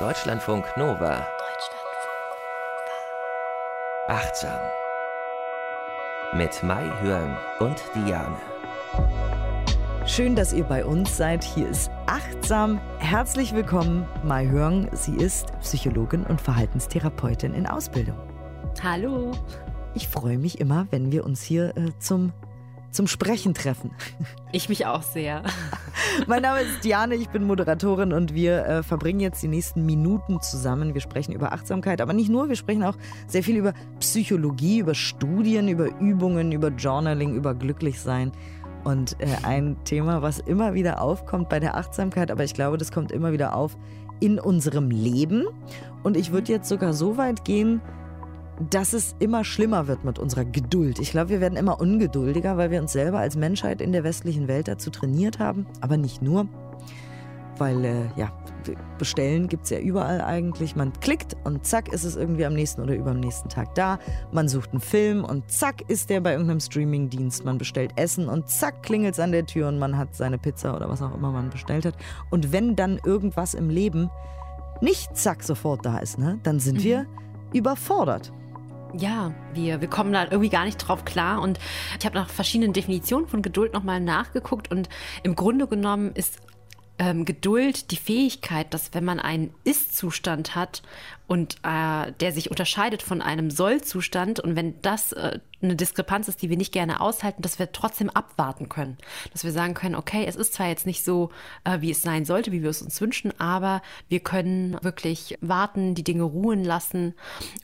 Deutschlandfunk Nova. Achtsam. Mit Mai Hörn und Diane. Schön, dass ihr bei uns seid. Hier ist Achtsam. Herzlich willkommen, Mai Hörn. Sie ist Psychologin und Verhaltenstherapeutin in Ausbildung. Hallo. Ich freue mich immer, wenn wir uns hier äh, zum zum Sprechen treffen. Ich mich auch sehr. mein Name ist Diane, ich bin Moderatorin und wir äh, verbringen jetzt die nächsten Minuten zusammen. Wir sprechen über Achtsamkeit, aber nicht nur, wir sprechen auch sehr viel über Psychologie, über Studien, über Übungen, über Journaling, über Glücklichsein. Und äh, ein Thema, was immer wieder aufkommt bei der Achtsamkeit, aber ich glaube, das kommt immer wieder auf in unserem Leben. Und ich würde jetzt sogar so weit gehen, dass es immer schlimmer wird mit unserer Geduld. Ich glaube, wir werden immer ungeduldiger, weil wir uns selber als Menschheit in der westlichen Welt dazu trainiert haben, aber nicht nur. Weil, äh, ja, bestellen gibt es ja überall eigentlich. Man klickt und zack ist es irgendwie am nächsten oder überm nächsten Tag da. Man sucht einen Film und zack ist der bei irgendeinem Streamingdienst. Man bestellt Essen und zack klingelt es an der Tür und man hat seine Pizza oder was auch immer man bestellt hat. Und wenn dann irgendwas im Leben nicht zack sofort da ist, ne, dann sind mhm. wir überfordert. Ja, wir, wir kommen da irgendwie gar nicht drauf klar. Und ich habe nach verschiedenen Definitionen von Geduld nochmal nachgeguckt. Und im Grunde genommen ist ähm, Geduld die Fähigkeit, dass wenn man einen Ist-Zustand hat und äh, der sich unterscheidet von einem Soll-Zustand und wenn das äh, eine Diskrepanz ist, die wir nicht gerne aushalten, dass wir trotzdem abwarten können. Dass wir sagen können, okay, es ist zwar jetzt nicht so, äh, wie es sein sollte, wie wir es uns wünschen, aber wir können wirklich warten, die Dinge ruhen lassen.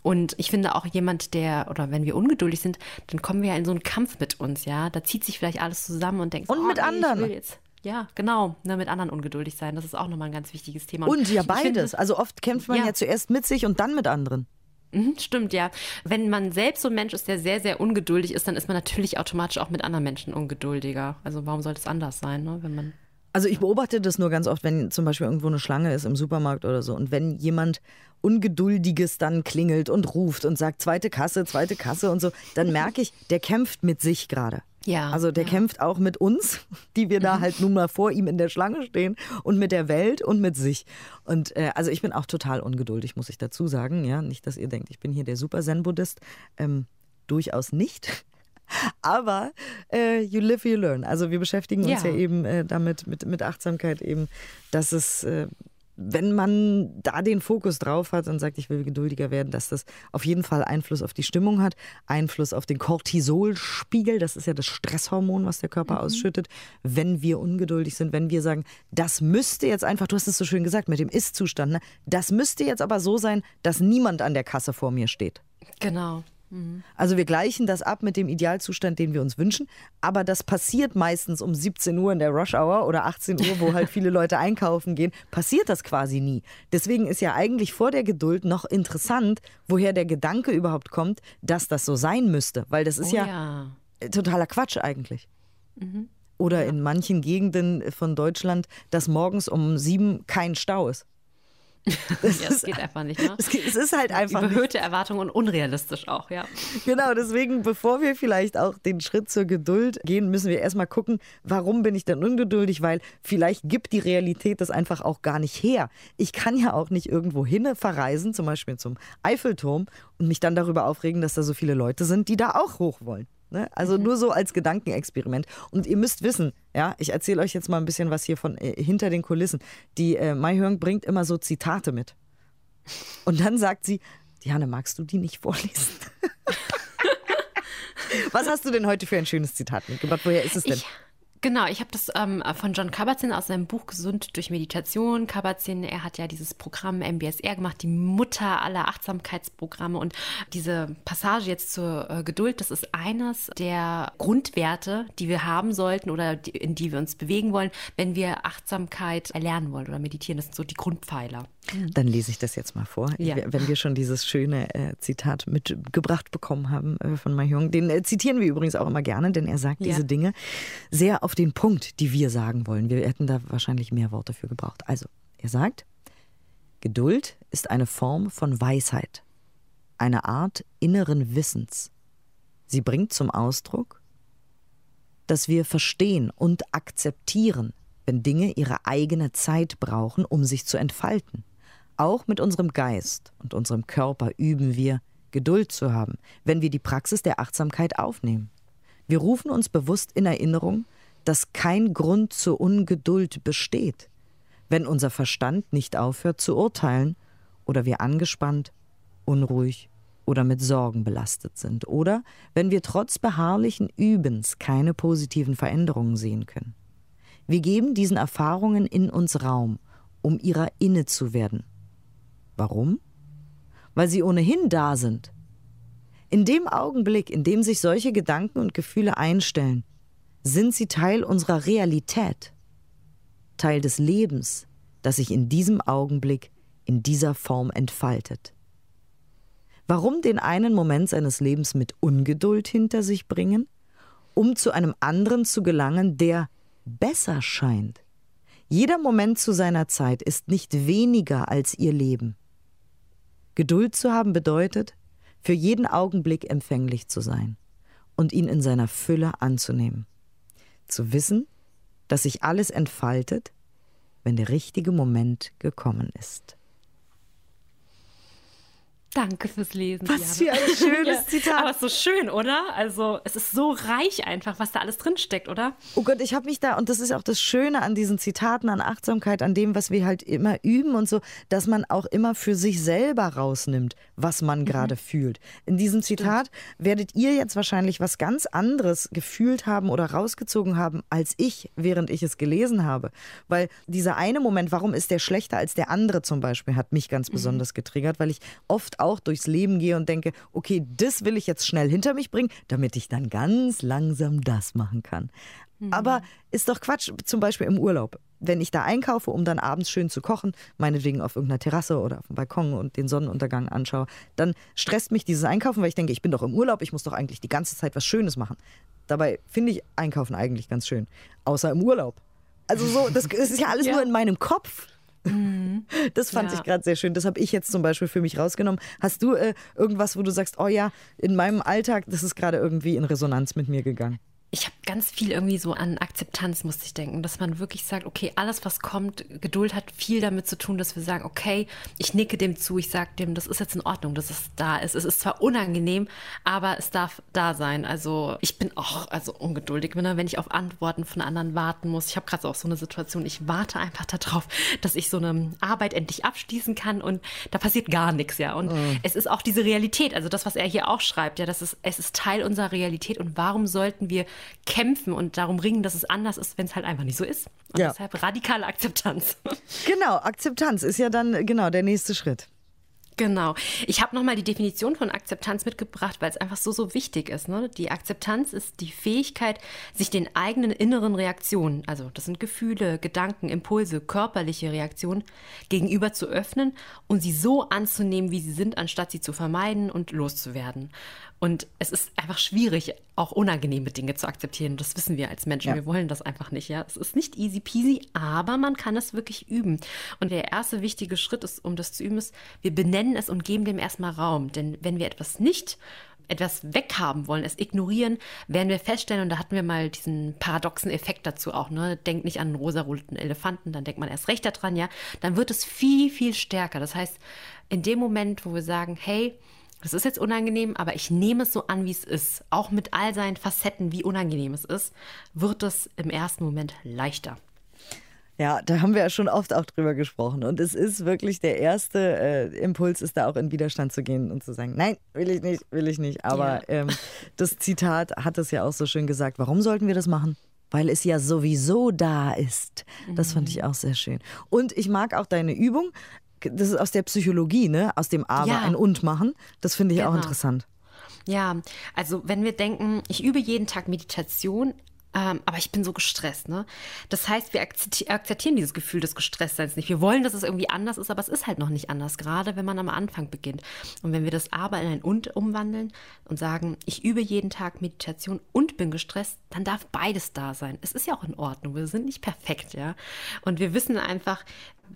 Und ich finde auch jemand, der, oder wenn wir ungeduldig sind, dann kommen wir ja in so einen Kampf mit uns, ja. Da zieht sich vielleicht alles zusammen und denkt, und oh, mit nee, anderen. Ja, genau. Ne, mit anderen ungeduldig sein. Das ist auch nochmal ein ganz wichtiges Thema. Und, ja, beides. Finde, also oft kämpft man ja. ja zuerst mit sich und dann mit anderen. Mhm, stimmt, ja. Wenn man selbst so ein Mensch ist, der sehr, sehr ungeduldig ist, dann ist man natürlich automatisch auch mit anderen Menschen ungeduldiger. Also warum sollte es anders sein, ne? wenn man also ich beobachte das nur ganz oft, wenn zum Beispiel irgendwo eine Schlange ist im Supermarkt oder so und wenn jemand Ungeduldiges dann klingelt und ruft und sagt zweite Kasse, zweite Kasse und so, dann merke ich, der kämpft mit sich gerade. Ja. Also der ja. kämpft auch mit uns, die wir da mhm. halt nun mal vor ihm in der Schlange stehen und mit der Welt und mit sich. Und äh, also ich bin auch total ungeduldig, muss ich dazu sagen. Ja, nicht, dass ihr denkt, ich bin hier der Super Zen-Buddhist. Ähm, durchaus nicht. Aber äh, you live, you learn. Also wir beschäftigen uns ja, ja eben äh, damit, mit, mit Achtsamkeit eben, dass es äh, wenn man da den Fokus drauf hat und sagt, ich will geduldiger werden, dass das auf jeden Fall Einfluss auf die Stimmung hat, Einfluss auf den Cortisolspiegel, das ist ja das Stresshormon, was der Körper mhm. ausschüttet, wenn wir ungeduldig sind, wenn wir sagen, das müsste jetzt einfach, du hast es so schön gesagt mit dem Ist-Zustand, ne? das müsste jetzt aber so sein, dass niemand an der Kasse vor mir steht. Genau. Also wir gleichen das ab mit dem Idealzustand, den wir uns wünschen, aber das passiert meistens um 17 Uhr in der Rush Hour oder 18 Uhr, wo halt viele Leute einkaufen gehen, passiert das quasi nie. Deswegen ist ja eigentlich vor der Geduld noch interessant, woher der Gedanke überhaupt kommt, dass das so sein müsste, weil das ist oh, ja, ja, totaler Quatsch eigentlich. Mhm. Oder ja. in manchen Gegenden von Deutschland, dass morgens um sieben kein Stau ist. Das, ja, das geht einfach nicht. Ne? Es, es ist halt einfach. Überhöhte nicht. Erwartungen und unrealistisch auch, ja. Genau, deswegen, bevor wir vielleicht auch den Schritt zur Geduld gehen, müssen wir erstmal gucken, warum bin ich denn ungeduldig? Weil vielleicht gibt die Realität das einfach auch gar nicht her. Ich kann ja auch nicht irgendwo hin verreisen, zum Beispiel zum Eiffelturm, und mich dann darüber aufregen, dass da so viele Leute sind, die da auch hoch wollen. Ne? Also mhm. nur so als Gedankenexperiment. Und ihr müsst wissen, ja, ich erzähle euch jetzt mal ein bisschen was hier von äh, hinter den Kulissen. Die äh, Mai Hörn bringt immer so Zitate mit. Und dann sagt sie, Diane, magst du die nicht vorlesen? was hast du denn heute für ein schönes Zitat mitgebracht? Woher ist es denn? Ich Genau, ich habe das ähm, von John Kabat-Zinn aus seinem Buch Gesund durch Meditation. Kabat-Zinn, er hat ja dieses Programm MBSR gemacht, die Mutter aller Achtsamkeitsprogramme. Und diese Passage jetzt zur äh, Geduld, das ist eines der Grundwerte, die wir haben sollten oder die, in die wir uns bewegen wollen, wenn wir Achtsamkeit erlernen wollen oder meditieren. Das sind so die Grundpfeiler. Dann lese ich das jetzt mal vor. Ja. Wenn wir schon dieses schöne äh, Zitat mitgebracht bekommen haben äh, von Mahjong, den äh, zitieren wir übrigens auch immer gerne, denn er sagt ja. diese Dinge sehr auf den Punkt, die wir sagen wollen. Wir hätten da wahrscheinlich mehr Worte für gebraucht. Also, er sagt, Geduld ist eine Form von Weisheit, eine Art inneren Wissens. Sie bringt zum Ausdruck, dass wir verstehen und akzeptieren, wenn Dinge ihre eigene Zeit brauchen, um sich zu entfalten Auch mit unserem Geist und unserem Körper üben wir, Geduld zu haben, wenn wir die Praxis der Achtsamkeit aufnehmen. Wir rufen uns bewusst in Erinnerung, dass kein Grund zur Ungeduld besteht, wenn unser Verstand nicht aufhört zu urteilen oder wir angespannt, unruhig oder mit Sorgen belastet sind oder wenn wir trotz beharrlichen Übens keine positiven Veränderungen sehen können. Wir geben diesen Erfahrungen in uns Raum, um ihrer inne zu werden. Warum? Weil sie ohnehin da sind. In dem Augenblick, in dem sich solche Gedanken und Gefühle einstellen, sind sie Teil unserer Realität, Teil des Lebens, das sich in diesem Augenblick in dieser Form entfaltet. Warum den einen Moment seines Lebens mit Ungeduld hinter sich bringen, um zu einem anderen zu gelangen, der besser scheint? Jeder Moment zu seiner Zeit ist nicht weniger als ihr Leben. Geduld zu haben bedeutet, für jeden Augenblick empfänglich zu sein und ihn in seiner Fülle anzunehmen. Zu wissen, dass sich alles entfaltet, wenn der richtige Moment gekommen ist. Danke fürs Lesen. Was für ein schönes ja. Zitat. Aber so schön, oder? Also es ist so reich einfach, was da alles drinsteckt, oder? Oh Gott, ich habe mich da, und das ist auch das Schöne an diesen Zitaten, an Achtsamkeit, an dem, was wir halt immer üben und so, dass man auch immer für sich selber rausnimmt, was man mhm. gerade fühlt. In diesem Zitat Stimmt. werdet ihr jetzt wahrscheinlich was ganz anderes gefühlt haben oder rausgezogen haben, als ich, während ich es gelesen habe. Weil dieser eine Moment, warum ist der schlechter als der andere zum Beispiel, hat mich ganz mhm. besonders getriggert, weil ich oft auch durchs Leben gehe und denke, okay, das will ich jetzt schnell hinter mich bringen, damit ich dann ganz langsam das machen kann. Mhm. Aber ist doch Quatsch, zum Beispiel im Urlaub. Wenn ich da einkaufe, um dann abends schön zu kochen, meinetwegen auf irgendeiner Terrasse oder auf dem Balkon und den Sonnenuntergang anschaue, dann stresst mich dieses Einkaufen, weil ich denke, ich bin doch im Urlaub, ich muss doch eigentlich die ganze Zeit was Schönes machen. Dabei finde ich Einkaufen eigentlich ganz schön. Außer im Urlaub. Also so, das ist ja alles ja. nur in meinem Kopf. Mhm. Das fand ja. ich gerade sehr schön. Das habe ich jetzt zum Beispiel für mich rausgenommen. Hast du äh, irgendwas, wo du sagst, oh ja, in meinem Alltag, das ist gerade irgendwie in Resonanz mit mir gegangen? Ich habe ganz viel irgendwie so an Akzeptanz, musste ich denken, dass man wirklich sagt, okay, alles, was kommt, Geduld hat viel damit zu tun, dass wir sagen, okay, ich nicke dem zu, ich sage dem, das ist jetzt in Ordnung, dass es da ist. Es ist zwar unangenehm, aber es darf da sein. Also ich bin auch also ungeduldig, wenn ich auf Antworten von anderen warten muss. Ich habe gerade auch so eine Situation, ich warte einfach darauf, dass ich so eine Arbeit endlich abschließen kann und da passiert gar nichts, ja. Und mhm. es ist auch diese Realität, also das, was er hier auch schreibt, ja, das ist, es ist Teil unserer Realität und warum sollten wir kämpfen und darum ringen, dass es anders ist, wenn es halt einfach nicht so ist. Und ja. deshalb radikale Akzeptanz. Genau, Akzeptanz ist ja dann genau der nächste Schritt. Genau. Ich habe nochmal die Definition von Akzeptanz mitgebracht, weil es einfach so, so wichtig ist. Ne? Die Akzeptanz ist die Fähigkeit, sich den eigenen inneren Reaktionen, also das sind Gefühle, Gedanken, Impulse, körperliche Reaktionen, gegenüber zu öffnen und sie so anzunehmen, wie sie sind, anstatt sie zu vermeiden und loszuwerden. Und es ist einfach schwierig, auch unangenehme Dinge zu akzeptieren. Das wissen wir als Menschen. Ja. Wir wollen das einfach nicht. Ja, es ist nicht easy peasy, aber man kann es wirklich üben. Und der erste wichtige Schritt ist, um das zu üben, ist, wir benennen es und geben dem erstmal Raum. Denn wenn wir etwas nicht etwas weghaben wollen, es ignorieren, werden wir feststellen, und da hatten wir mal diesen paradoxen Effekt dazu auch, ne? Denkt nicht an einen rosaroten Elefanten, dann denkt man erst recht daran, ja, dann wird es viel, viel stärker. Das heißt, in dem Moment, wo wir sagen, hey, das ist jetzt unangenehm, aber ich nehme es so an, wie es ist. Auch mit all seinen Facetten, wie unangenehm es ist, wird es im ersten Moment leichter. Ja, da haben wir ja schon oft auch drüber gesprochen. Und es ist wirklich der erste äh, Impuls, ist da auch in Widerstand zu gehen und zu sagen, nein, will ich nicht, will ich nicht. Aber ja. ähm, das Zitat hat es ja auch so schön gesagt. Warum sollten wir das machen? Weil es ja sowieso da ist. Das fand mhm. ich auch sehr schön. Und ich mag auch deine Übung das ist aus der Psychologie, ne? Aus dem Aber ja. ein Und machen. Das finde ich genau. auch interessant. Ja, also wenn wir denken, ich übe jeden Tag Meditation, ähm, aber ich bin so gestresst, ne? Das heißt, wir akzeptieren dieses Gefühl des Gestresstseins nicht. Wir wollen, dass es irgendwie anders ist, aber es ist halt noch nicht anders, gerade wenn man am Anfang beginnt. Und wenn wir das Aber in ein Und umwandeln und sagen, ich übe jeden Tag Meditation und bin gestresst, dann darf beides da sein. Es ist ja auch in Ordnung. Wir sind nicht perfekt, ja? Und wir wissen einfach,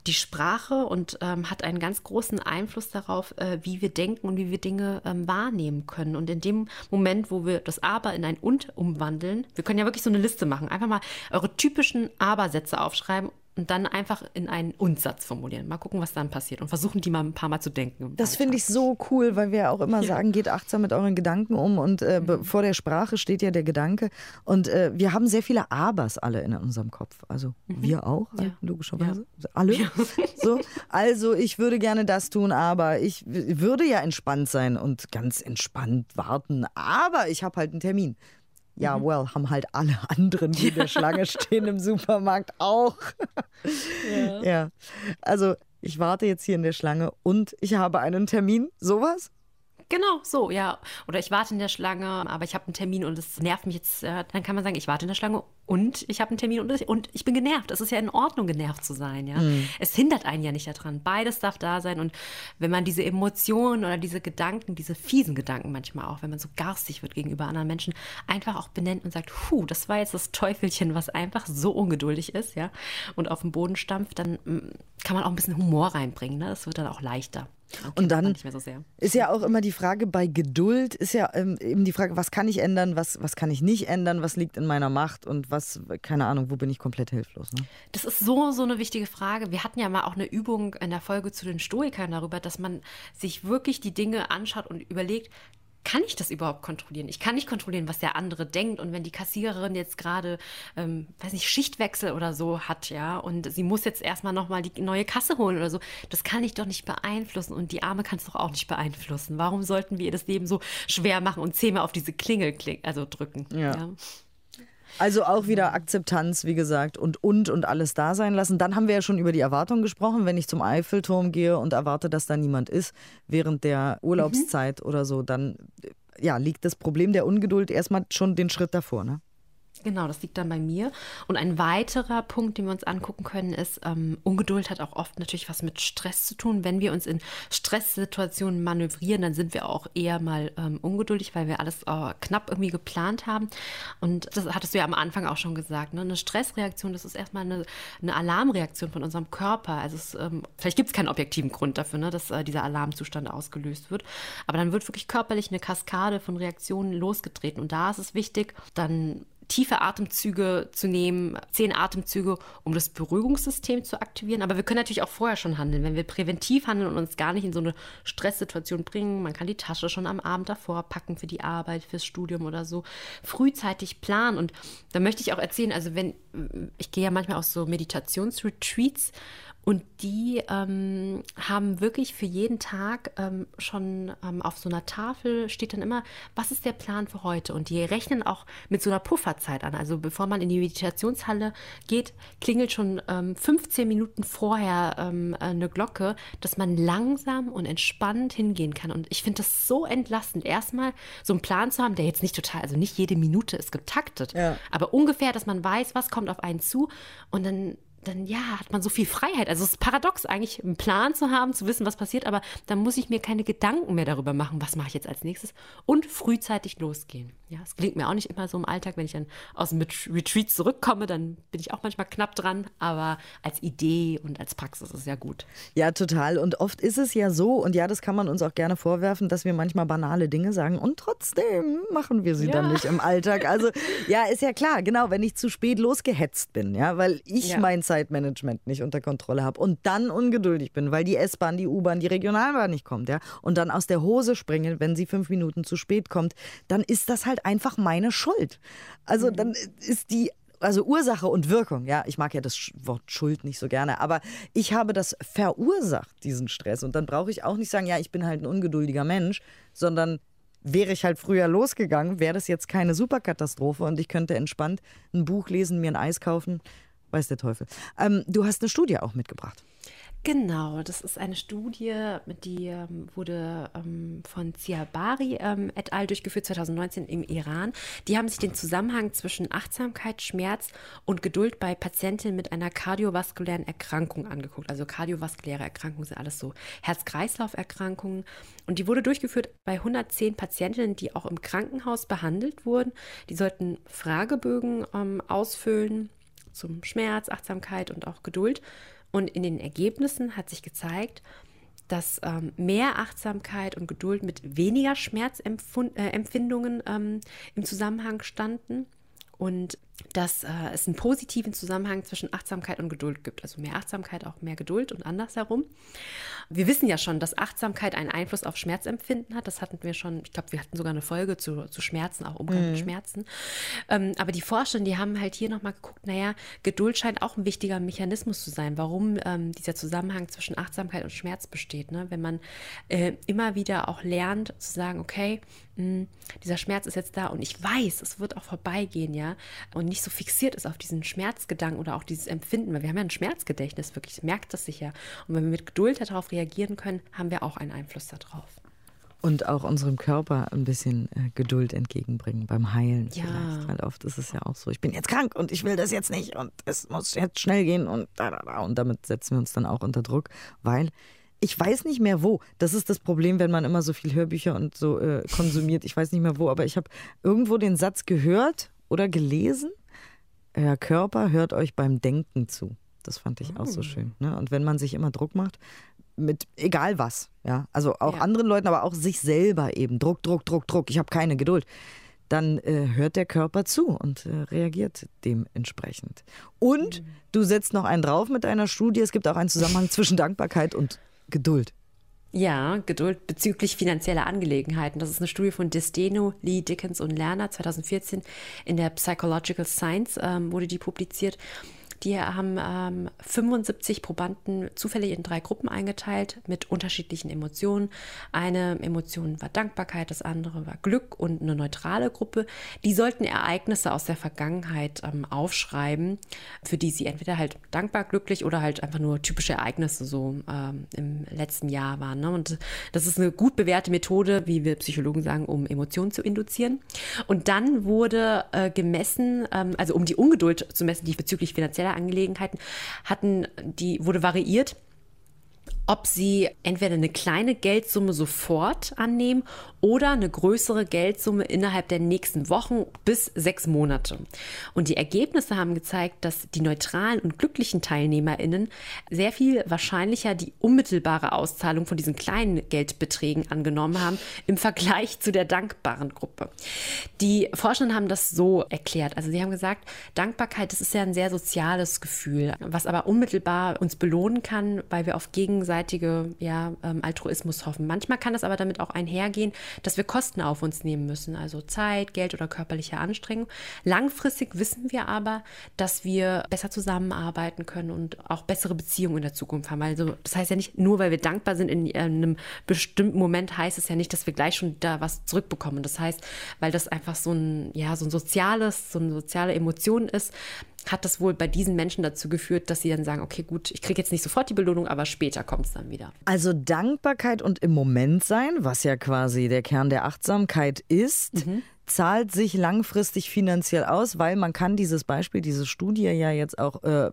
die Sprache und ähm, hat einen ganz großen Einfluss darauf, äh, wie wir denken und wie wir Dinge ähm, wahrnehmen können. Und in dem Moment, wo wir das Aber in ein Und umwandeln, wir können ja wirklich so eine Liste machen, einfach mal eure typischen Aber-Sätze aufschreiben und dann einfach in einen Undsatz formulieren. Mal gucken, was dann passiert und versuchen, die mal ein paar Mal zu denken. Das finde ich so cool, weil wir ja auch immer ja. sagen, geht achtsam mit euren Gedanken um und äh, mhm. vor der Sprache steht ja der Gedanke und äh, wir haben sehr viele Abers alle in unserem Kopf. Also mhm. wir auch, ja. logischerweise. Ja. Alle. So. Also ich würde gerne das tun, aber ich würde ja entspannt sein und ganz entspannt warten, aber ich habe halt einen Termin. Ja, mhm. well, haben halt alle anderen, die in der Schlange stehen im Supermarkt auch. Ja. ja. Also ich warte jetzt hier in der Schlange und ich habe einen Termin. Sowas? Genau, so, ja. Oder ich warte in der Schlange, aber ich habe einen Termin und es nervt mich jetzt. Äh, dann kann man sagen, ich warte in der Schlange und ich habe einen Termin und, und ich bin genervt. Es ist ja in Ordnung, genervt zu sein, ja. Mhm. Es hindert einen ja nicht daran. Beides darf da sein. Und wenn man diese Emotionen oder diese Gedanken, diese fiesen Gedanken manchmal auch, wenn man so garstig wird gegenüber anderen Menschen, einfach auch benennt und sagt, puh, das war jetzt das Teufelchen, was einfach so ungeduldig ist, ja, und auf den Boden stampft, dann mm, kann man auch ein bisschen Humor reinbringen. Ne? Das wird dann auch leichter. Okay, und dann so ist ja auch immer die Frage bei Geduld, ist ja ähm, eben die Frage, was kann ich ändern, was, was kann ich nicht ändern, was liegt in meiner Macht und was, keine Ahnung, wo bin ich komplett hilflos. Ne? Das ist so, so eine wichtige Frage. Wir hatten ja mal auch eine Übung in der Folge zu den Stoikern darüber, dass man sich wirklich die Dinge anschaut und überlegt, kann ich das überhaupt kontrollieren? Ich kann nicht kontrollieren, was der andere denkt. Und wenn die Kassiererin jetzt gerade, ähm, weiß nicht, Schichtwechsel oder so hat, ja, und sie muss jetzt erstmal nochmal die neue Kasse holen oder so, das kann ich doch nicht beeinflussen. Und die Arme kann es doch auch nicht beeinflussen. Warum sollten wir ihr das Leben so schwer machen und zehnmal auf diese Klingel also drücken? ja. ja. Also auch wieder Akzeptanz, wie gesagt, und und und alles da sein lassen. Dann haben wir ja schon über die Erwartungen gesprochen. Wenn ich zum Eiffelturm gehe und erwarte, dass da niemand ist während der Urlaubszeit mhm. oder so, dann ja, liegt das Problem der Ungeduld erstmal schon den Schritt davor. Ne? Genau, das liegt dann bei mir. Und ein weiterer Punkt, den wir uns angucken können, ist, ähm, Ungeduld hat auch oft natürlich was mit Stress zu tun. Wenn wir uns in Stresssituationen manövrieren, dann sind wir auch eher mal ähm, ungeduldig, weil wir alles äh, knapp irgendwie geplant haben. Und das hattest du ja am Anfang auch schon gesagt. Ne? Eine Stressreaktion, das ist erstmal eine, eine Alarmreaktion von unserem Körper. Also es, ähm, vielleicht gibt es keinen objektiven Grund dafür, ne, dass äh, dieser Alarmzustand ausgelöst wird. Aber dann wird wirklich körperlich eine Kaskade von Reaktionen losgetreten. Und da ist es wichtig, dann tiefe Atemzüge zu nehmen, zehn Atemzüge, um das Beruhigungssystem zu aktivieren. Aber wir können natürlich auch vorher schon handeln, wenn wir präventiv handeln und uns gar nicht in so eine Stresssituation bringen. Man kann die Tasche schon am Abend davor packen für die Arbeit, fürs Studium oder so. Frühzeitig planen. Und da möchte ich auch erzählen, also wenn, ich gehe ja manchmal auf so Meditationsretreats und die ähm, haben wirklich für jeden Tag ähm, schon ähm, auf so einer Tafel steht dann immer, was ist der Plan für heute? Und die rechnen auch mit so einer Pufferzeit an. Also bevor man in die Meditationshalle geht, klingelt schon 15 ähm, Minuten vorher ähm, eine Glocke, dass man langsam und entspannt hingehen kann. Und ich finde das so entlastend, erstmal so einen Plan zu haben, der jetzt nicht total, also nicht jede Minute ist getaktet, ja. aber ungefähr, dass man weiß, was kommt auf einen zu. Und dann dann ja, hat man so viel Freiheit. Also es ist paradox eigentlich, einen Plan zu haben, zu wissen, was passiert, aber dann muss ich mir keine Gedanken mehr darüber machen, was mache ich jetzt als nächstes und frühzeitig losgehen. Ja, es klingt mir auch nicht immer so im Alltag, wenn ich dann aus dem Retreat zurückkomme, dann bin ich auch manchmal knapp dran, aber als Idee und als Praxis ist es ja gut. Ja, total. Und oft ist es ja so, und ja, das kann man uns auch gerne vorwerfen, dass wir manchmal banale Dinge sagen und trotzdem machen wir sie ja. dann nicht im Alltag. Also ja, ist ja klar, genau, wenn ich zu spät losgehetzt bin, ja, weil ich ja. mein Zeitmanagement nicht unter Kontrolle habe und dann ungeduldig bin, weil die S-Bahn, die U-Bahn, die Regionalbahn nicht kommt, ja, und dann aus der Hose springe, wenn sie fünf Minuten zu spät kommt, dann ist das halt einfach meine Schuld. Also dann ist die also Ursache und Wirkung, ja, ich mag ja das Wort Schuld nicht so gerne, aber ich habe das verursacht, diesen Stress. Und dann brauche ich auch nicht sagen, ja, ich bin halt ein ungeduldiger Mensch, sondern wäre ich halt früher losgegangen, wäre das jetzt keine Superkatastrophe und ich könnte entspannt ein Buch lesen, mir ein Eis kaufen, weiß der Teufel. Ähm, du hast eine Studie auch mitgebracht. Genau, das ist eine Studie, die ähm, wurde ähm, von Ziabari ähm, et al. durchgeführt 2019 im Iran. Die haben sich den Zusammenhang zwischen Achtsamkeit, Schmerz und Geduld bei Patientinnen mit einer kardiovaskulären Erkrankung angeguckt. Also kardiovaskuläre Erkrankungen sind alles so Herz-Kreislauf-Erkrankungen. Und die wurde durchgeführt bei 110 Patientinnen, die auch im Krankenhaus behandelt wurden. Die sollten Fragebögen ähm, ausfüllen zum Schmerz, Achtsamkeit und auch Geduld. Und in den Ergebnissen hat sich gezeigt, dass ähm, mehr Achtsamkeit und Geduld mit weniger Schmerzempfindungen äh, ähm, im Zusammenhang standen. Und dass äh, es einen positiven Zusammenhang zwischen Achtsamkeit und Geduld gibt. Also mehr Achtsamkeit, auch mehr Geduld und andersherum. Wir wissen ja schon, dass Achtsamkeit einen Einfluss auf Schmerzempfinden hat. Das hatten wir schon, ich glaube, wir hatten sogar eine Folge zu, zu Schmerzen, auch Umgang mhm. mit Schmerzen. Ähm, aber die Forscher, die haben halt hier nochmal geguckt, naja, Geduld scheint auch ein wichtiger Mechanismus zu sein, warum ähm, dieser Zusammenhang zwischen Achtsamkeit und Schmerz besteht. Ne? Wenn man äh, immer wieder auch lernt zu sagen, okay, mh, dieser Schmerz ist jetzt da und ich weiß, es wird auch vorbeigehen, ja, und nicht so fixiert ist auf diesen Schmerzgedanken oder auch dieses Empfinden, weil wir haben ja ein Schmerzgedächtnis, wirklich, merkt das sicher. Und wenn wir mit Geduld darauf reagieren können, haben wir auch einen Einfluss darauf. Und auch unserem Körper ein bisschen äh, Geduld entgegenbringen beim Heilen ja. vielleicht. Weil oft ist es ja auch so, ich bin jetzt krank und ich will das jetzt nicht und es muss jetzt schnell gehen und da, da, da. Und damit setzen wir uns dann auch unter Druck, weil ich weiß nicht mehr wo. Das ist das Problem, wenn man immer so viel Hörbücher und so äh, konsumiert. Ich weiß nicht mehr wo, aber ich habe irgendwo den Satz gehört oder gelesen. Euer Körper hört euch beim Denken zu. Das fand ich auch so oh. schön. Ne? Und wenn man sich immer Druck macht, mit egal was, ja, also auch ja. anderen Leuten, aber auch sich selber eben, Druck, Druck, Druck, Druck, ich habe keine Geduld, dann äh, hört der Körper zu und äh, reagiert dementsprechend. Und mhm. du setzt noch einen drauf mit deiner Studie, es gibt auch einen Zusammenhang zwischen Dankbarkeit und Geduld. Ja, Geduld bezüglich finanzieller Angelegenheiten. Das ist eine Studie von Desteno, Lee, Dickens und Lerner 2014 in der Psychological Science ähm, wurde die publiziert. Die haben ähm, 75 Probanden zufällig in drei Gruppen eingeteilt mit unterschiedlichen Emotionen. Eine Emotion war Dankbarkeit, das andere war Glück und eine neutrale Gruppe. Die sollten Ereignisse aus der Vergangenheit ähm, aufschreiben, für die sie entweder halt dankbar, glücklich oder halt einfach nur typische Ereignisse so ähm, im letzten Jahr waren. Ne? Und das ist eine gut bewährte Methode, wie wir Psychologen sagen, um Emotionen zu induzieren. Und dann wurde äh, gemessen, ähm, also um die Ungeduld zu messen, die bezüglich finanzieller Angelegenheiten hatten, die wurde variiert ob sie entweder eine kleine Geldsumme sofort annehmen oder eine größere Geldsumme innerhalb der nächsten Wochen bis sechs Monate. Und die Ergebnisse haben gezeigt, dass die neutralen und glücklichen TeilnehmerInnen sehr viel wahrscheinlicher die unmittelbare Auszahlung von diesen kleinen Geldbeträgen angenommen haben im Vergleich zu der dankbaren Gruppe. Die Forscher haben das so erklärt. Also sie haben gesagt, Dankbarkeit, das ist ja ein sehr soziales Gefühl, was aber unmittelbar uns belohnen kann, weil wir auf gegenseitige ja, ähm, Altruismus hoffen. Manchmal kann das aber damit auch einhergehen, dass wir Kosten auf uns nehmen müssen, also Zeit, Geld oder körperliche Anstrengung. Langfristig wissen wir aber, dass wir besser zusammenarbeiten können und auch bessere Beziehungen in der Zukunft haben. Also das heißt ja nicht, nur weil wir dankbar sind in einem bestimmten Moment, heißt es ja nicht, dass wir gleich schon da was zurückbekommen. Das heißt, weil das einfach so ein, ja, so ein soziales, so eine soziale Emotion ist, hat das wohl bei diesen Menschen dazu geführt, dass sie dann sagen, okay, gut, ich kriege jetzt nicht sofort die Belohnung, aber später kommt es dann wieder. Also Dankbarkeit und im Moment sein, was ja quasi der Kern der Achtsamkeit ist, mhm. zahlt sich langfristig finanziell aus, weil man kann dieses Beispiel, diese Studie ja jetzt auch äh,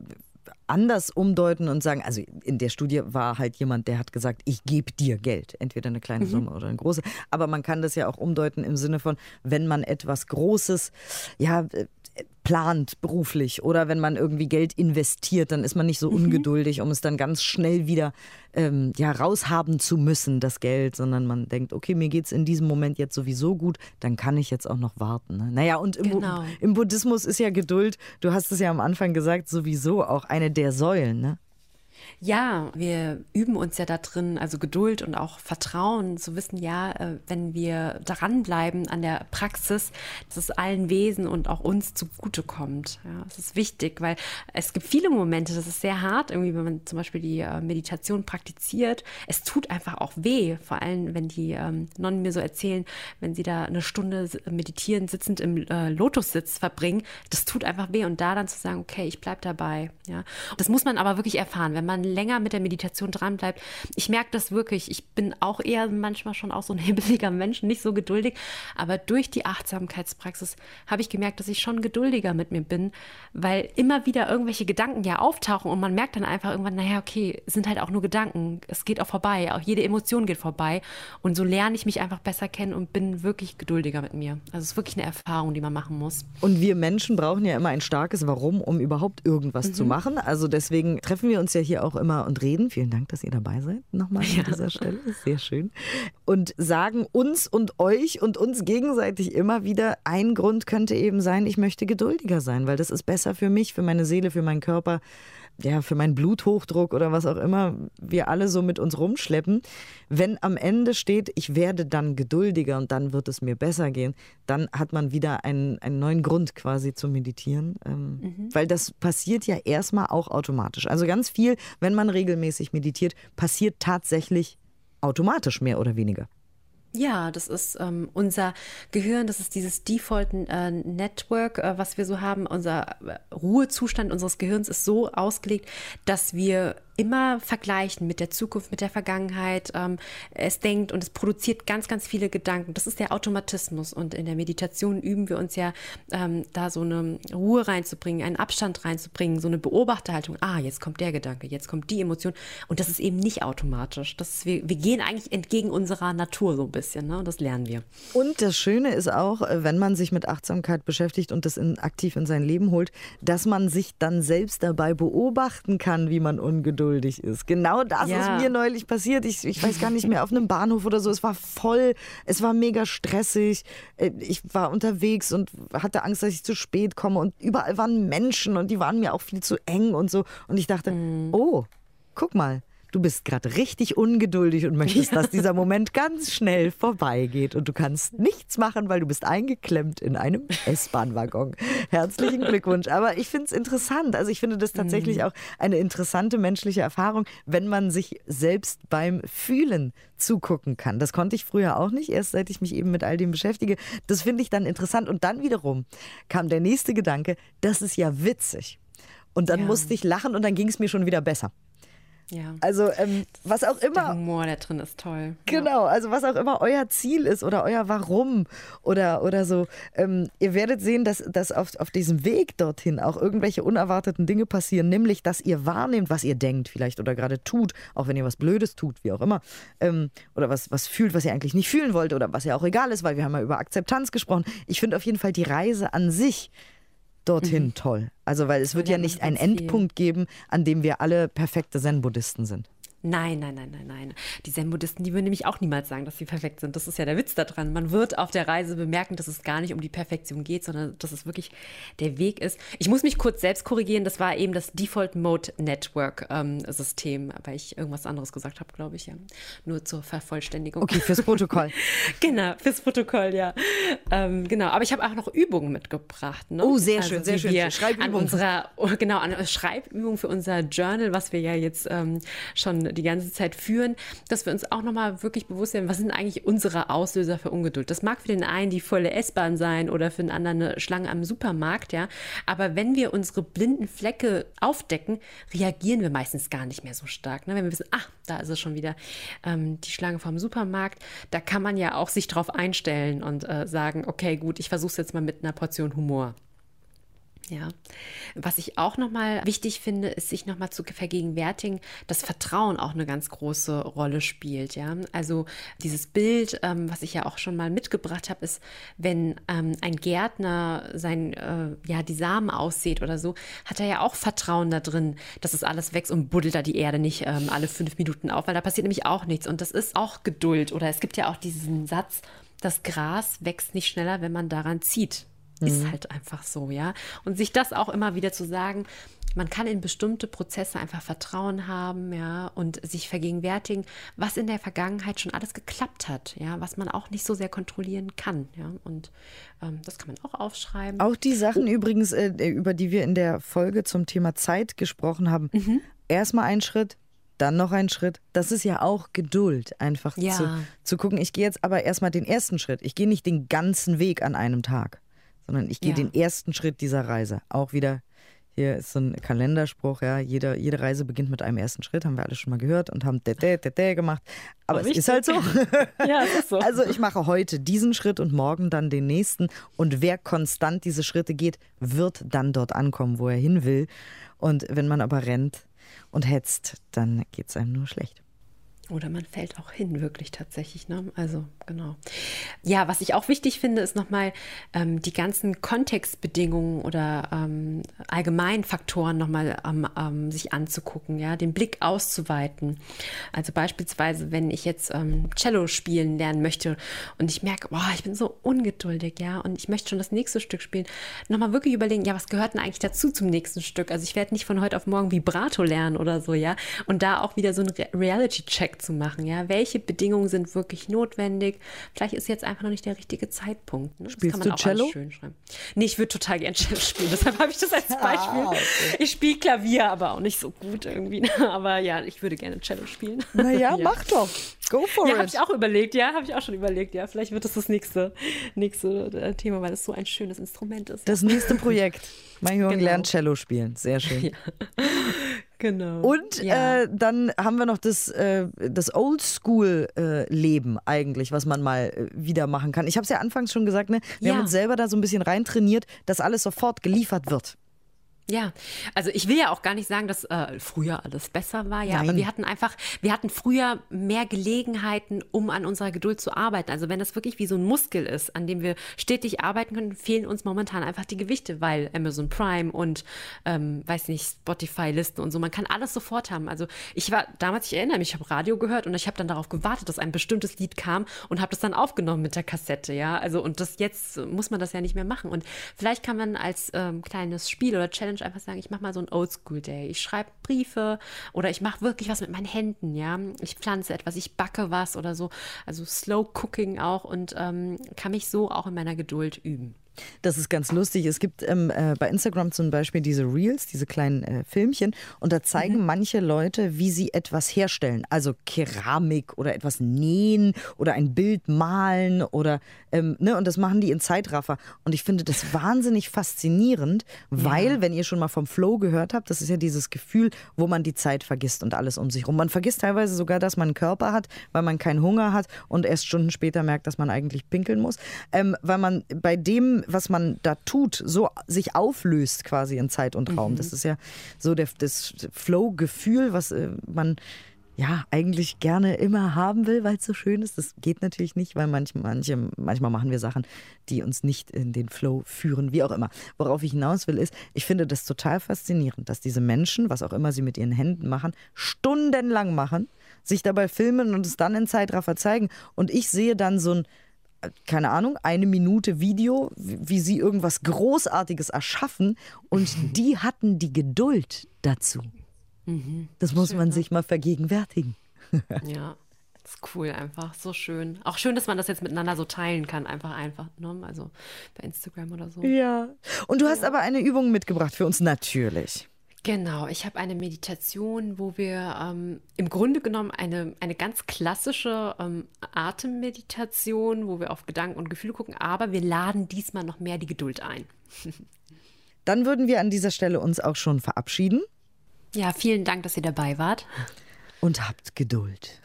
anders umdeuten und sagen, also in der Studie war halt jemand, der hat gesagt, ich gebe dir Geld, entweder eine kleine mhm. Summe oder eine große, aber man kann das ja auch umdeuten im Sinne von, wenn man etwas Großes, ja, äh, plant beruflich oder wenn man irgendwie Geld investiert, dann ist man nicht so mhm. ungeduldig, um es dann ganz schnell wieder ähm, ja, raushaben zu müssen, das Geld, sondern man denkt, okay, mir geht es in diesem Moment jetzt sowieso gut, dann kann ich jetzt auch noch warten. Ne? Naja, und im, genau. im Buddhismus ist ja Geduld, du hast es ja am Anfang gesagt, sowieso auch eine der Säulen. Ne? Ja, wir üben uns ja da drin, also Geduld und auch Vertrauen, zu wissen, ja, äh, wenn wir dranbleiben an der Praxis, dass es allen Wesen und auch uns zugutekommt. Ja, das ist wichtig, weil es gibt viele Momente, das ist sehr hart, irgendwie, wenn man zum Beispiel die äh, Meditation praktiziert. Es tut einfach auch weh, vor allem, wenn die ähm, Nonnen mir so erzählen, wenn sie da eine Stunde meditieren, sitzend im äh, Lotussitz verbringen, das tut einfach weh. Und da dann zu sagen, okay, ich bleibe dabei. Ja, das muss man aber wirklich erfahren, wenn man man länger mit der Meditation dranbleibt. Ich merke das wirklich. Ich bin auch eher manchmal schon auch so ein hibbeliger Mensch, nicht so geduldig. Aber durch die Achtsamkeitspraxis habe ich gemerkt, dass ich schon geduldiger mit mir bin, weil immer wieder irgendwelche Gedanken ja auftauchen und man merkt dann einfach irgendwann, naja, okay, sind halt auch nur Gedanken. Es geht auch vorbei. Auch jede Emotion geht vorbei. Und so lerne ich mich einfach besser kennen und bin wirklich geduldiger mit mir. Also es ist wirklich eine Erfahrung, die man machen muss. Und wir Menschen brauchen ja immer ein starkes Warum, um überhaupt irgendwas mhm. zu machen. Also deswegen treffen wir uns ja hier wir auch immer und reden. Vielen Dank, dass ihr dabei seid. Nochmal an dieser Stelle. Sehr schön. Und sagen uns und euch und uns gegenseitig immer wieder, ein Grund könnte eben sein, ich möchte geduldiger sein, weil das ist besser für mich, für meine Seele, für meinen Körper ja, für meinen Bluthochdruck oder was auch immer wir alle so mit uns rumschleppen, wenn am Ende steht, ich werde dann geduldiger und dann wird es mir besser gehen, dann hat man wieder einen, einen neuen Grund quasi zu meditieren. Ähm, mhm. Weil das passiert ja erstmal auch automatisch. Also ganz viel, wenn man regelmäßig meditiert, passiert tatsächlich automatisch mehr oder weniger. Ja, das ist ähm, unser Gehirn, das ist dieses Default äh, Network, äh, was wir so haben. Unser äh, Ruhezustand unseres Gehirns ist so ausgelegt, dass wir immer vergleichen mit der Zukunft, mit der Vergangenheit. Ähm, es denkt und es produziert ganz, ganz viele Gedanken. Das ist der Automatismus. Und in der Meditation üben wir uns ja, ähm, da so eine Ruhe reinzubringen, einen Abstand reinzubringen, so eine Beobachterhaltung. Ah, jetzt kommt der Gedanke, jetzt kommt die Emotion. Und das ist eben nicht automatisch. Das ist, wir, wir gehen eigentlich entgegen unserer Natur so ein bisschen. Ne? Und das lernen wir. Und das Schöne ist auch, wenn man sich mit Achtsamkeit beschäftigt und das in, aktiv in sein Leben holt, dass man sich dann selbst dabei beobachten kann, wie man ungeduldig ungeduldig ist. Genau das ja. ist mir neulich passiert. Ich, ich weiß gar nicht mehr, auf einem Bahnhof oder so. Es war voll, es war mega stressig. Äh, ich war unterwegs und hatte Angst, dass ich zu spät komme. Und überall waren Menschen und die waren mir auch viel zu eng und so. Und ich dachte, mhm. oh, guck mal du bist gerade richtig ungeduldig und möchtest, ja. dass dieser Moment ganz schnell vorbeigeht und du kannst nichts machen, weil du bist eingeklemmt in einem S-Bahn-Waggon. Herzlichen Glückwunsch. Aber ich finde es interessant. Also ich finde das tatsächlich mhm. auch eine interessante menschliche Erfahrung, wenn man sich selbst beim Fühlen zugucken kann. Das konnte ich früher auch nicht, erst seit ich mich eben mit all dem beschäftige. Das finde ich dann interessant. Und dann wiederum kam der nächste Gedanke, das ist ja witzig. Und dann ja. musste ich lachen und dann ging es mir schon wieder besser. Ja. Also ähm, was auch immer. Der Humor da drin ist toll. Genau, also was auch immer euer Ziel ist oder euer Warum oder, oder so. Ähm, ihr werdet sehen, dass, dass auf, auf diesem Weg dorthin auch irgendwelche unerwarteten Dinge passieren, nämlich dass ihr wahrnehmt, was ihr denkt vielleicht oder gerade tut, auch wenn ihr was Blödes tut, wie auch immer. Ähm, oder was, was fühlt, was ihr eigentlich nicht fühlen wollt oder was ja auch egal ist, weil wir haben ja über Akzeptanz gesprochen. Ich finde auf jeden Fall die Reise an sich dorthin mhm. toll. Also, weil es wird ja, nicht einen Endpunkt geben, an dem wir alle perfekte Zen-Buddhisten sind. Nein, nein, nein, nein, nein. Die Zen-Buddhisten, die würden nämlich auch niemals sagen, dass sie perfekt sind. Das ist ja der Witz daran. Man wird auf der Reise bemerken, dass es gar nicht um die Perfektion geht, sondern dass es wirklich der Weg ist. Ich muss mich kurz selbst korrigieren. Das war eben das Default Mode Network ähm, System, weil ich irgendwas anderes gesagt habe, glaube ich. Ja. Nur zur Vervollständigung. Okay, fürs Protokoll. genau, fürs Protokoll, ja. Ähm, genau, aber ich habe auch noch Übungen mitgebracht. Ne? Oh, sehr also, schön, sehr schön. Schreibübungen. An unserer, genau, an Schreibübungen für unser Journal, was wir ja jetzt ähm, schon die ganze Zeit führen, dass wir uns auch nochmal wirklich bewusst werden, was sind eigentlich unsere Auslöser für Ungeduld. Das mag für den einen die volle S-Bahn sein oder für den anderen eine Schlange am Supermarkt, ja. Aber wenn wir unsere blinden Flecke aufdecken, reagieren wir meistens gar nicht mehr so stark. Ne? Wenn wir wissen, ach, da ist es schon wieder ähm, die Schlange vom Supermarkt, da kann man ja auch sich drauf einstellen und äh, sagen, okay, gut, ich versuche es jetzt mal mit einer Portion Humor. Ja. Was ich auch nochmal wichtig finde, ist, sich nochmal zu vergegenwärtigen, dass Vertrauen auch eine ganz große Rolle spielt. Ja. Also dieses Bild, ähm, was ich ja auch schon mal mitgebracht habe, ist, wenn ähm, ein Gärtner sein, äh, ja, die Samen aussät oder so, hat er ja auch Vertrauen da drin, dass es alles wächst und buddelt da die Erde nicht ähm, alle fünf Minuten auf, weil da passiert nämlich auch nichts. Und das ist auch Geduld. Oder es gibt ja auch diesen Satz, das Gras wächst nicht schneller, wenn man daran zieht. Ist mhm. halt einfach so, ja. Und sich das auch immer wieder zu sagen, man kann in bestimmte Prozesse einfach Vertrauen haben, ja, und sich vergegenwärtigen, was in der Vergangenheit schon alles geklappt hat, ja, was man auch nicht so sehr kontrollieren kann, ja. Und ähm, das kann man auch aufschreiben. Auch die Sachen oh. übrigens, äh, über die wir in der Folge zum Thema Zeit gesprochen haben. Mhm. Erstmal ein Schritt, dann noch ein Schritt. Das ist ja auch Geduld, einfach ja. zu, zu gucken. Ich gehe jetzt aber erstmal den ersten Schritt. Ich gehe nicht den ganzen Weg an einem Tag sondern ich gehe ja. den ersten Schritt dieser Reise. Auch wieder, hier ist so ein Kalenderspruch, ja, jede, jede Reise beginnt mit einem ersten Schritt, haben wir alle schon mal gehört und haben dä, dä, gemacht. Aber oh, es ist halt so. ja, es ist so. Also ich mache heute diesen Schritt und morgen dann den nächsten. Und wer konstant diese Schritte geht, wird dann dort ankommen, wo er hin will. Und wenn man aber rennt und hetzt, dann geht es einem nur schlecht. Oder man fällt auch hin, wirklich tatsächlich. Ne? Also, genau. Ja, was ich auch wichtig finde, ist nochmal ähm, die ganzen Kontextbedingungen oder ähm, allgemeinen Faktoren nochmal ähm, ähm, sich anzugucken, ja, den Blick auszuweiten. Also beispielsweise, wenn ich jetzt ähm, Cello spielen lernen möchte und ich merke, boah, ich bin so ungeduldig, ja, und ich möchte schon das nächste Stück spielen, nochmal wirklich überlegen, ja, was gehört denn eigentlich dazu zum nächsten Stück? Also ich werde nicht von heute auf morgen Vibrato lernen oder so, ja, und da auch wieder so ein Re Reality-Check zu machen. Ja, welche Bedingungen sind wirklich notwendig? Vielleicht ist jetzt einfach noch nicht der richtige Zeitpunkt. Ne? Spielst das kann man du Cello? schön schreiben. Nee, ich würde total gerne Cello spielen. Deshalb habe ich das als ah, Beispiel. Ah, okay. Ich spiele Klavier, aber auch nicht so gut irgendwie. Aber ja, ich würde gerne Cello spielen. Naja, ja. mach doch. Go for ja, it. habe ich auch überlegt. Ja, habe ich auch schon überlegt. Ja, vielleicht wird das das nächste, nächste äh, Thema, weil es so ein schönes Instrument ist. Das nächste Projekt. Mein Junge genau. lernt Cello spielen. Sehr schön. Ja. Genau. Und ja. äh, dann haben wir noch das, äh, das Oldschool-Leben eigentlich, was man mal äh, wieder machen kann. Ich habe es ja anfangs schon gesagt, ne? wir ja. haben uns selber da so ein bisschen reintrainiert, dass alles sofort geliefert wird. Ja, also ich will ja auch gar nicht sagen, dass äh, früher alles besser war, ja, Nein. aber wir hatten einfach, wir hatten früher mehr Gelegenheiten, um an unserer Geduld zu arbeiten. Also wenn das wirklich wie so ein Muskel ist, an dem wir stetig arbeiten können, fehlen uns momentan einfach die Gewichte, weil Amazon Prime und ähm, weiß nicht Spotify-Listen und so, man kann alles sofort haben. Also ich war damals, ich erinnere mich, ich habe Radio gehört und ich habe dann darauf gewartet, dass ein bestimmtes Lied kam und habe das dann aufgenommen mit der Kassette, ja. Also und das jetzt muss man das ja nicht mehr machen. Und vielleicht kann man als ähm, kleines Spiel oder Challenge Challenge einfach sagen, ich mache mal so ein Oldschool-Day. Ich schreibe Briefe oder ich mache wirklich was mit meinen Händen, ja. Ich pflanze etwas, ich backe was oder so. Also Slow Cooking auch und ähm, kann mich so auch in meiner Geduld üben. Das ist ganz lustig. Es gibt ähm, äh, bei Instagram zum Beispiel diese Reels, diese kleinen äh, Filmchen, und da zeigen mhm. manche Leute, wie sie etwas herstellen. Also Keramik oder etwas nähen oder ein Bild malen oder, ähm, ne, und das machen die in Zeitraffer. Und ich finde das wahnsinnig faszinierend, weil, ja. wenn ihr schon mal vom Flow gehört habt, das ist ja dieses Gefühl, wo man die Zeit vergisst und alles um sich rum. Man vergisst teilweise sogar, dass man einen Körper hat, weil man keinen Hunger hat und erst Stunden später merkt, dass man eigentlich pinkeln muss. Ähm, weil man bei dem was man da tut, so sich auflöst quasi in Zeit und Raum. Mhm. Das ist ja so der, das Flow-Gefühl, was äh, man ja eigentlich gerne immer haben will, weil es so schön ist. Das geht natürlich nicht, weil manch, manche, manchmal machen wir Sachen, die uns nicht in den Flow führen, wie auch immer. Worauf ich hinaus will, ist, ich finde das total faszinierend, dass diese Menschen, was auch immer sie mit ihren Händen machen, stundenlang machen, sich dabei filmen und es dann in Zeitraffer zeigen. Und ich sehe dann so ein keine Ahnung, eine Minute Video, wie sie irgendwas Großartiges erschaffen und die hatten die Geduld dazu. Mhm. Das muss Schön, man ne? sich mal vergegenwärtigen. Ja, das ist cool einfach, so schön. Auch schön, dass man das jetzt miteinander so teilen kann, einfach einfach, ne? also bei Instagram oder so. Ja. Und du hast aber eine Übung mitgebracht für uns natürlich. Genau, ich habe eine Meditation, wo wir ähm, im Grunde genommen eine, eine ganz klassische ähm, Atemmeditation, wo wir auf Gedanken und Gefühle gucken, aber wir laden diesmal noch mehr die Geduld ein. Dann würden wir an dieser Stelle uns auch schon verabschieden. Ja, vielen Dank, dass ihr dabei wart. Und habt Geduld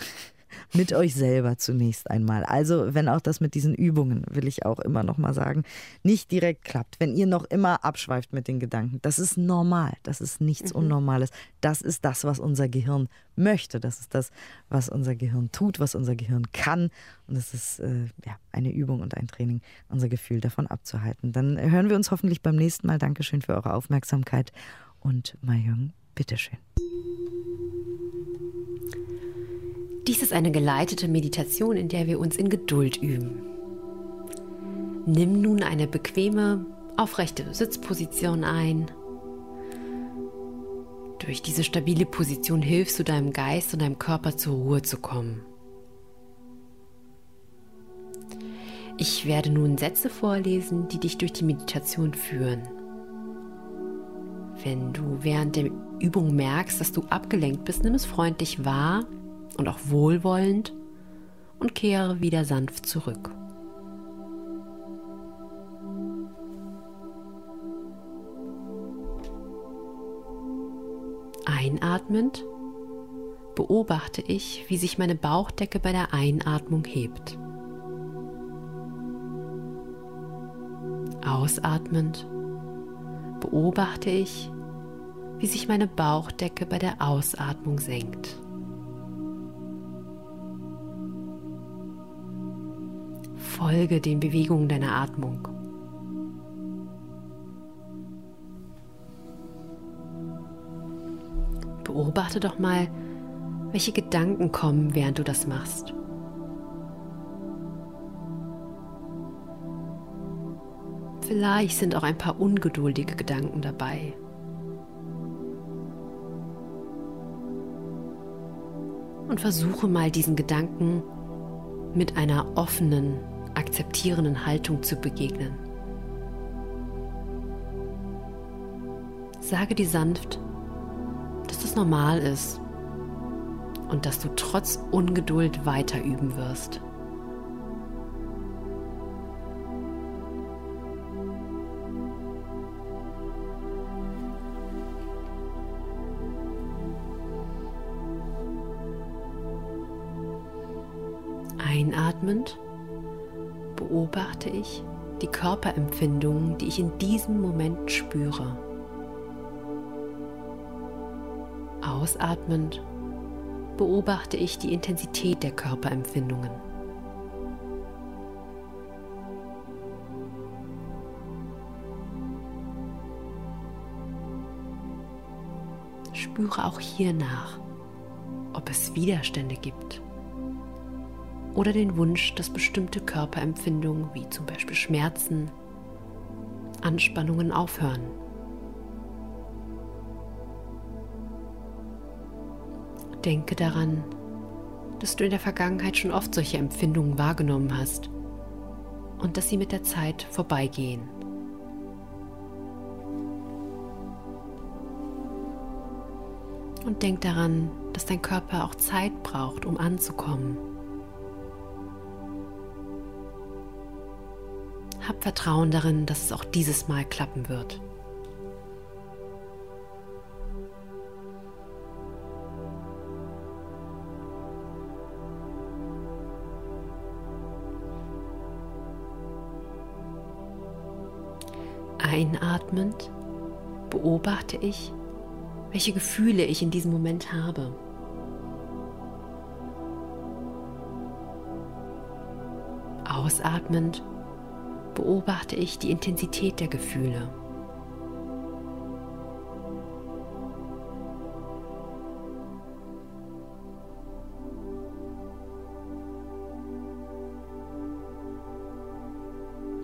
mit euch selber zunächst einmal. Also, wenn auch das mit diesen Übungen, will ich auch immer noch mal sagen, nicht direkt klappt, wenn ihr noch immer abschweift mit den Gedanken, das ist normal, das ist nichts mhm. Unnormales. Das ist das, was unser Gehirn möchte, das ist das, was unser Gehirn tut, was unser Gehirn kann. Und es ist äh, ja, eine Übung und ein Training, unser Gefühl davon abzuhalten. Dann hören wir uns hoffentlich beim nächsten Mal. Dankeschön für eure Aufmerksamkeit und Mayung, bitteschön. Dies ist eine geleitete Meditation, in der wir uns in Geduld üben. Nimm nun eine bequeme, aufrechte Sitzposition ein. Durch diese stabile Position hilfst du deinem Geist und deinem Körper zur Ruhe zu kommen. Ich werde nun Sätze vorlesen, die dich durch die Meditation führen. Wenn du während der Übung merkst, dass du abgelenkt bist, nimm es freundlich wahr und auch wohlwollend und kehre wieder sanft zurück. Einatmend beobachte ich, wie sich meine Bauchdecke bei der Einatmung hebt. Ausatmend beobachte ich, wie sich meine Bauchdecke bei der Ausatmung senkt. Folge den Bewegungen deiner Atmung. Beobachte doch mal, welche Gedanken kommen, während du das machst. Vielleicht sind auch ein paar ungeduldige Gedanken dabei. Und versuche mal diesen Gedanken mit einer offenen, akzeptierenden Haltung zu begegnen. Sage dir sanft, dass das normal ist und dass du trotz Ungeduld weiter üben wirst. Einatmend beobachte ich die Körperempfindungen, die ich in diesem Moment spüre. Ausatmend beobachte ich die Intensität der Körperempfindungen. Spüre auch hier nach, ob es Widerstände gibt oder den Wunsch, dass bestimmte Körperempfindungen wie zum Beispiel Schmerzen, Anspannungen aufhören. Denke daran, dass du in der Vergangenheit schon oft solche Empfindungen wahrgenommen hast und dass sie mit der Zeit vorbeigehen. Und denk daran, dass dein Körper auch Zeit braucht, um anzukommen. Hab Vertrauen darin, dass es auch dieses Mal klappen wird. Einatmend beobachte ich, welche Gefühle ich in diesem Moment habe. Ausatmend beobachte ich die Intensität der Gefühle.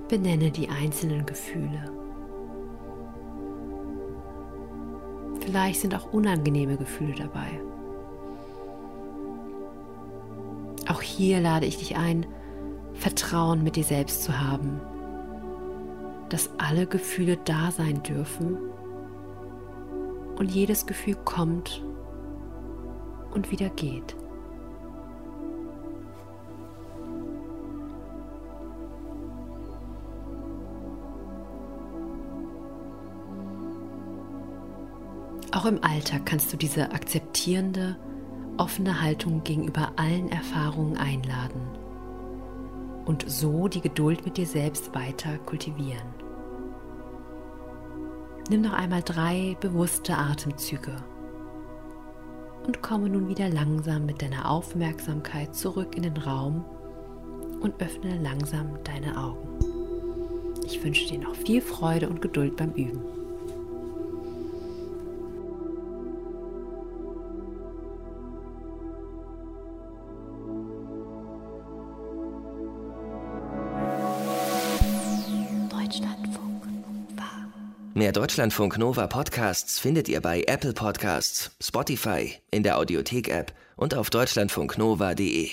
Benenne die einzelnen Gefühle. Vielleicht sind auch unangenehme Gefühle dabei. Auch hier lade ich dich ein, Vertrauen mit dir selbst zu haben, dass alle Gefühle da sein dürfen und jedes Gefühl kommt und wieder geht. Auch im Alltag kannst du diese akzeptierende, offene Haltung gegenüber allen Erfahrungen einladen und so die Geduld mit dir selbst weiter kultivieren. Nimm noch einmal drei bewusste Atemzüge und komme nun wieder langsam mit deiner Aufmerksamkeit zurück in den Raum und öffne langsam deine Augen. Ich wünsche dir noch viel Freude und Geduld beim Üben. Mehr Deutschlandfunk Nova Podcasts findet ihr bei Apple Podcasts, Spotify, in der Audiothek-App und auf deutschlandfunknova.de.